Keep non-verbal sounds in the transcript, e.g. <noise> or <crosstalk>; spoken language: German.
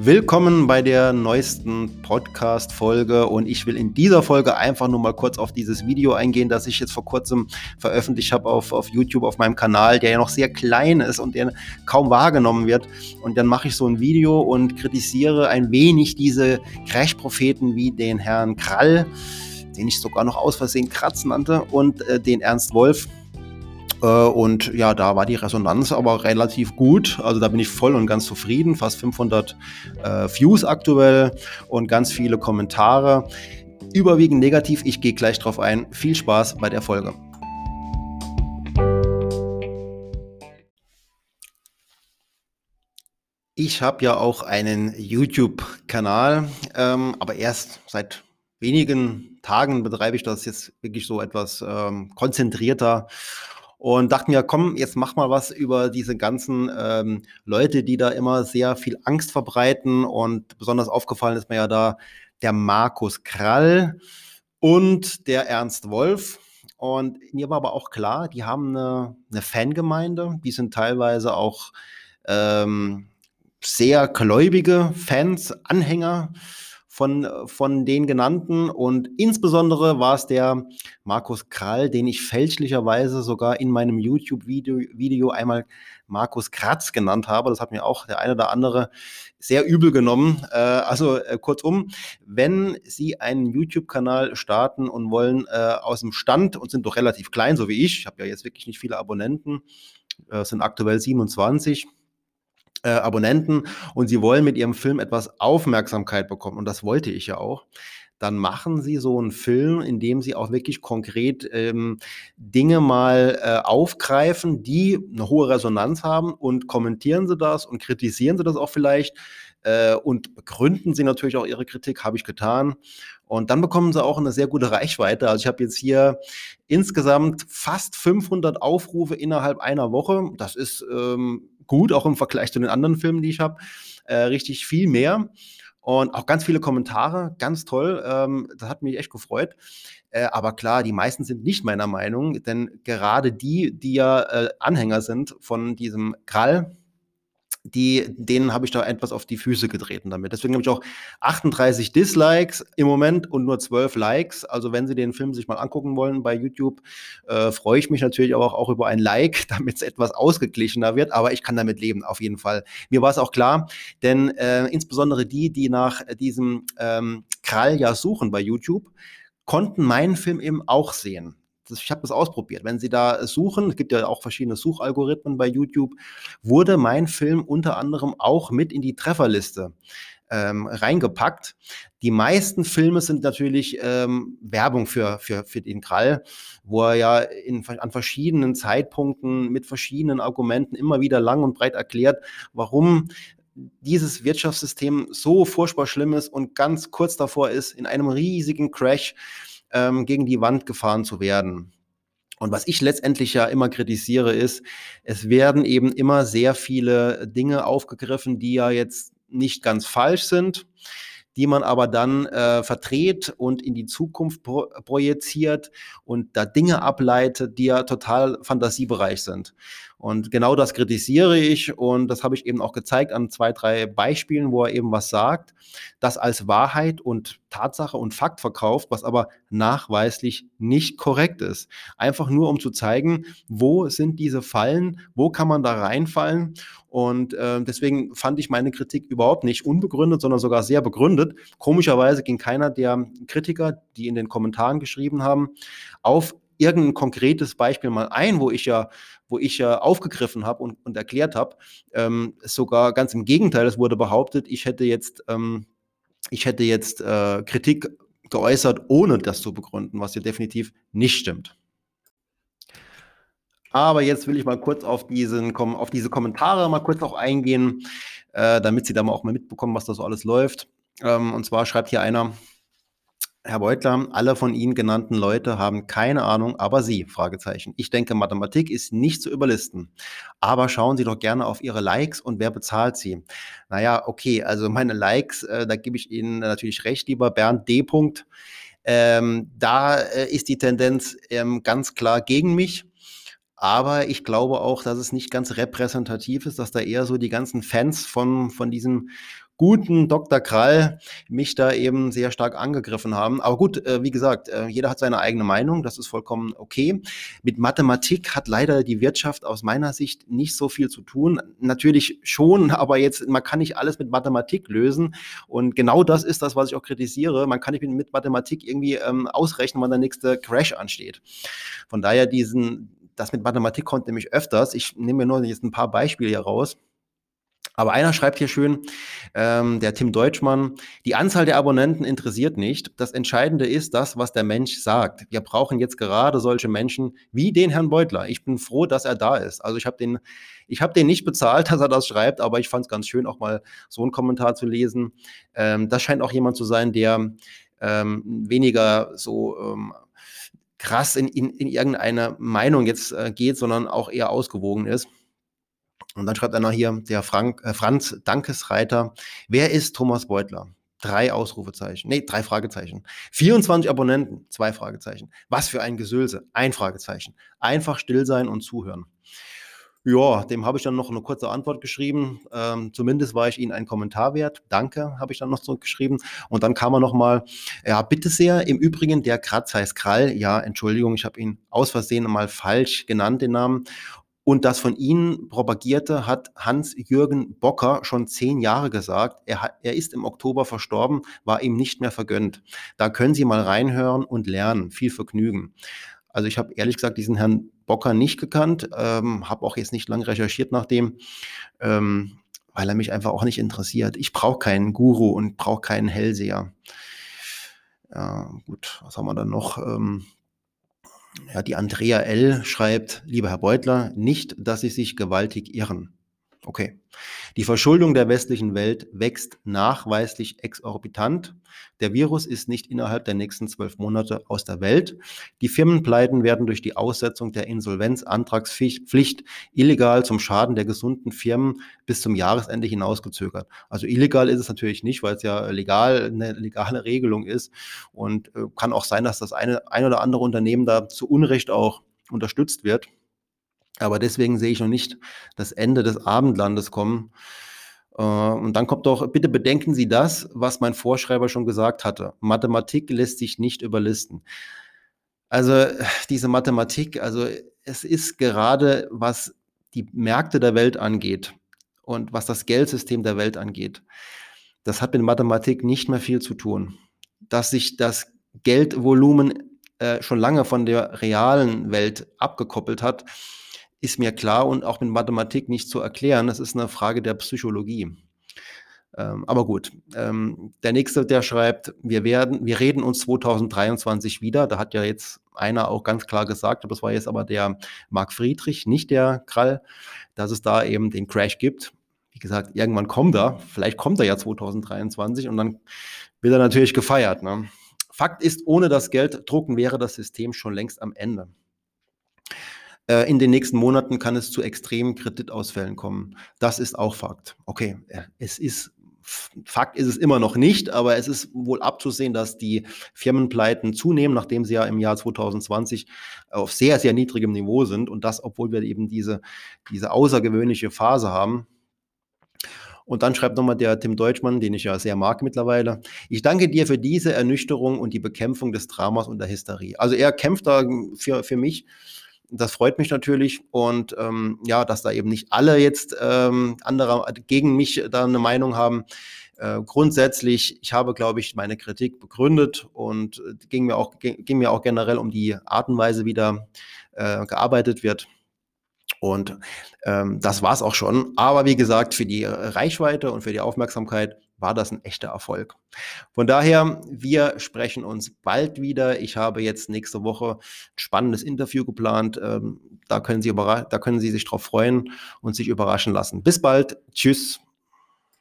Willkommen bei der neuesten Podcast-Folge und ich will in dieser Folge einfach nur mal kurz auf dieses Video eingehen, das ich jetzt vor kurzem veröffentlicht habe auf, auf YouTube, auf meinem Kanal, der ja noch sehr klein ist und der kaum wahrgenommen wird. Und dann mache ich so ein Video und kritisiere ein wenig diese Crash-Propheten wie den Herrn Krall, den ich sogar noch aus Versehen Kratz nannte, und äh, den Ernst Wolf und ja, da war die Resonanz aber relativ gut. Also da bin ich voll und ganz zufrieden. Fast 500 äh, Views aktuell und ganz viele Kommentare. Überwiegend negativ. Ich gehe gleich drauf ein. Viel Spaß bei der Folge. Ich habe ja auch einen YouTube-Kanal, ähm, aber erst seit wenigen Tagen betreibe ich das jetzt wirklich so etwas ähm, konzentrierter und dachte mir, komm, jetzt mach mal was über diese ganzen ähm, Leute, die da immer sehr viel Angst verbreiten. Und besonders aufgefallen ist mir ja da der Markus Krall und der Ernst Wolf. Und mir war aber auch klar, die haben eine, eine Fangemeinde, die sind teilweise auch ähm, sehr gläubige Fans, Anhänger von, von den genannten. Und insbesondere war es der Markus Krall, den ich fälschlicherweise sogar in meinem YouTube-Video Video einmal Markus Kratz genannt habe. Das hat mir auch der eine oder andere sehr übel genommen. Äh, also äh, kurzum, wenn Sie einen YouTube-Kanal starten und wollen äh, aus dem Stand und sind doch relativ klein, so wie ich, ich habe ja jetzt wirklich nicht viele Abonnenten, äh, sind aktuell 27 äh, Abonnenten und sie wollen mit ihrem Film etwas Aufmerksamkeit bekommen, und das wollte ich ja auch, dann machen sie so einen Film, in dem sie auch wirklich konkret ähm, Dinge mal äh, aufgreifen, die eine hohe Resonanz haben und kommentieren sie das und kritisieren sie das auch vielleicht äh, und begründen sie natürlich auch ihre Kritik, habe ich getan. Und dann bekommen sie auch eine sehr gute <laughs> Reichweite. Also ich habe jetzt hier insgesamt fast 500 Aufrufe innerhalb einer Woche. Das ist ähm, gut, auch im Vergleich zu den anderen Filmen, die ich habe. Äh, richtig viel mehr. Und auch ganz viele Kommentare, ganz toll. Ähm, das hat mich echt gefreut. Äh, aber klar, die meisten sind nicht meiner Meinung, denn gerade die, die ja äh, Anhänger sind von diesem Krall, die, denen habe ich da etwas auf die Füße getreten damit. Deswegen habe ich auch 38 Dislikes im Moment und nur 12 Likes. Also wenn Sie den Film sich mal angucken wollen bei YouTube, äh, freue ich mich natürlich auch, auch über ein Like, <laughs> damit es etwas ausgeglichener wird. Aber ich kann damit leben, auf jeden Fall. Mir war es auch klar, denn äh, insbesondere die, die nach diesem ähm, Krall ja suchen bei YouTube, konnten meinen Film eben auch sehen das, ich habe das ausprobiert. Wenn Sie da suchen, es gibt ja auch verschiedene Suchalgorithmen bei YouTube, wurde mein Film unter anderem auch mit in die Trefferliste ähm, reingepackt. Die meisten Filme sind natürlich ähm, Werbung für, für, für den Krall, wo er ja in, an verschiedenen Zeitpunkten mit verschiedenen Argumenten immer wieder lang und breit erklärt, warum dieses Wirtschaftssystem so furchtbar schlimm ist und ganz kurz davor ist, in einem riesigen Crash ähm, gegen die Wand gefahren zu werden. Und was ich letztendlich ja immer kritisiere, ist, es werden eben immer sehr viele Dinge aufgegriffen, die ja jetzt nicht ganz falsch sind, die man aber dann äh, verdreht und in die Zukunft pro projiziert und da Dinge ableitet, die ja total fantasiebereich sind. Und genau das kritisiere ich und das habe ich eben auch gezeigt an zwei, drei Beispielen, wo er eben was sagt, das als Wahrheit und Tatsache und Fakt verkauft, was aber nachweislich nicht korrekt ist. Einfach nur, um zu zeigen, wo sind diese Fallen, wo kann man da reinfallen. Und äh, deswegen fand ich meine Kritik überhaupt nicht unbegründet, sondern sogar sehr begründet. Komischerweise ging keiner der Kritiker, die in den Kommentaren geschrieben haben, auf irgendein konkretes Beispiel mal ein, wo ich ja, wo ich ja aufgegriffen habe und, und erklärt habe. Ähm, sogar ganz im Gegenteil, es wurde behauptet, ich hätte jetzt, ähm, ich hätte jetzt äh, Kritik geäußert, ohne das zu begründen, was ja definitiv nicht stimmt. Aber jetzt will ich mal kurz auf, diesen, auf diese Kommentare mal kurz auch eingehen, äh, damit Sie da mal auch mal mitbekommen, was da so alles läuft. Ähm, und zwar schreibt hier einer, Herr Beutler, alle von Ihnen genannten Leute haben keine Ahnung, aber Sie, Fragezeichen. Ich denke, Mathematik ist nicht zu überlisten. Aber schauen Sie doch gerne auf Ihre Likes und wer bezahlt sie? Naja, okay, also <laughs> meine Likes, äh, da gebe ich Ihnen natürlich recht, lieber Bernd D. Ähm, da äh, ist die Tendenz ähm, ganz klar gegen mich. Aber ich glaube auch, dass es nicht ganz repräsentativ ist, dass da eher so die ganzen Fans von, von diesem guten Dr. Krall mich da eben sehr stark angegriffen haben. Aber gut, äh, wie gesagt, äh, jeder hat seine eigene Meinung, das ist vollkommen okay. Mit Mathematik hat leider die Wirtschaft aus meiner Sicht nicht so viel zu tun. Natürlich schon, <laughs> aber jetzt, man kann nicht alles mit Mathematik lösen. Und genau das ist das, was ich auch kritisiere. Man kann nicht mit Mathematik irgendwie ähm, ausrechnen, wann der nächste Crash ansteht. Von daher diesen, das mit Mathematik kommt nämlich öfters. Ich nehme mir nur jetzt ein paar Beispiele hier raus. Aber einer schreibt hier schön, ähm, der Tim Deutschmann, die Anzahl der Abonnenten interessiert nicht. Das Entscheidende ist das, was der Mensch sagt. Wir brauchen jetzt gerade solche Menschen wie den Herrn Beutler. Ich bin froh, dass er da ist. Also ich habe den, ich habe den nicht bezahlt, <laughs> dass er das schreibt, aber ich fand es ganz schön, auch mal so einen Kommentar zu lesen. Ähm, das scheint auch jemand zu sein, der ähm, weniger so ähm, krass in, in, in irgendeine Meinung jetzt äh, geht, sondern auch eher ausgewogen ist. Und dann schreibt einer hier, der Frank, äh, Franz Dankesreiter, wer ist Thomas Beutler? Drei Ausrufezeichen, nee, drei Fragezeichen. 24 Abonnenten, zwei Fragezeichen. Was für ein Gesülse, ein Fragezeichen. Einfach still sein und zuhören. Ja, dem habe ich dann noch eine kurze Antwort geschrieben. Ähm, zumindest war ich Ihnen ein Kommentar wert. Danke, habe ich dann noch zurückgeschrieben. Und dann kam er nochmal, ja, bitte sehr. Im Übrigen, der Kratz heißt Krall. Ja, Entschuldigung, ich habe ihn aus Versehen mal falsch genannt, den Namen. Und das von Ihnen propagierte hat Hans-Jürgen Bocker schon zehn Jahre gesagt. Er, er ist im Oktober verstorben, war ihm nicht mehr vergönnt. Da können Sie mal reinhören und lernen. Viel Vergnügen. Also ich habe ehrlich gesagt diesen Herrn Bocker nicht gekannt, ähm, habe auch jetzt nicht lange recherchiert nach dem, ähm, weil er mich einfach auch nicht interessiert. Ich brauche keinen Guru und brauche keinen Hellseher. Ja, gut, was haben wir dann noch? Ähm, ja, die Andrea L. schreibt, lieber Herr Beutler, nicht, dass Sie sich gewaltig irren. Okay. Die Verschuldung der westlichen Welt wächst nachweislich exorbitant. Der Virus ist nicht innerhalb der nächsten zwölf Monate aus der Welt. Die Firmenpleiten werden durch die Aussetzung der Insolvenzantragspflicht illegal zum Schaden der gesunden Firmen bis zum Jahresende hinausgezögert. Also illegal ist es natürlich nicht, weil es ja legal eine legale Regelung ist und äh, kann auch sein, dass das eine ein oder andere Unternehmen da zu Unrecht auch unterstützt wird. Aber deswegen sehe ich noch nicht das Ende des Abendlandes kommen. Äh, und dann kommt doch, bitte bedenken Sie das, was mein Vorschreiber schon gesagt hatte. Mathematik lässt sich nicht überlisten. Also diese Mathematik, also es ist gerade, was die Märkte der Welt angeht und was das Geldsystem der Welt angeht, das hat mit Mathematik nicht mehr viel zu tun. Dass sich das Geldvolumen äh, schon lange von der realen Welt abgekoppelt hat, ist mir klar und auch mit Mathematik nicht zu erklären. Das ist eine Frage der Psychologie. Ähm, aber gut, ähm, der nächste, der schreibt, wir werden, wir reden uns 2023 wieder. Da hat ja jetzt einer auch ganz klar gesagt, das war jetzt aber der Marc Friedrich, nicht der Krall, dass es da eben den Crash gibt. Wie gesagt, irgendwann kommt er, vielleicht kommt er ja 2023 und dann wird er natürlich gefeiert. Ne? Fakt ist, ohne das Gelddrucken wäre das System schon längst am Ende. Äh, in den nächsten Monaten kann es zu extremen Kreditausfällen kommen. Das ist auch Fakt. Okay, es ist Fakt ist es immer noch nicht, aber es ist wohl abzusehen, dass die Firmenpleiten zunehmen, nachdem sie ja im Jahr 2020 auf sehr, sehr niedrigem Niveau sind und das, obwohl wir eben diese, diese außergewöhnliche Phase haben. Und dann schreibt nochmal der Tim Deutschmann, den ich ja sehr mag mittlerweile. Ich danke dir für diese Ernüchterung und die Bekämpfung des Dramas und der Hysterie. Also er kämpft da für, für mich das freut mich natürlich und ähm, ja, dass da eben nicht alle jetzt ähm, andere gegen mich da eine Meinung haben. Äh, grundsätzlich, ich habe, glaube ich, meine Kritik begründet und äh, ging mir auch ging mir auch generell um die Art und Weise, wie da äh, gearbeitet wird. Und ähm, das war's auch schon. Aber wie gesagt, für die Reichweite und für die Aufmerksamkeit war das ein echter Erfolg. Von daher, wir sprechen uns bald wieder. Ich habe jetzt nächste Woche ein spannendes Interview geplant. Ähm, da, können Sie da können Sie sich drauf freuen und sich überraschen lassen. Bis bald. Tschüss.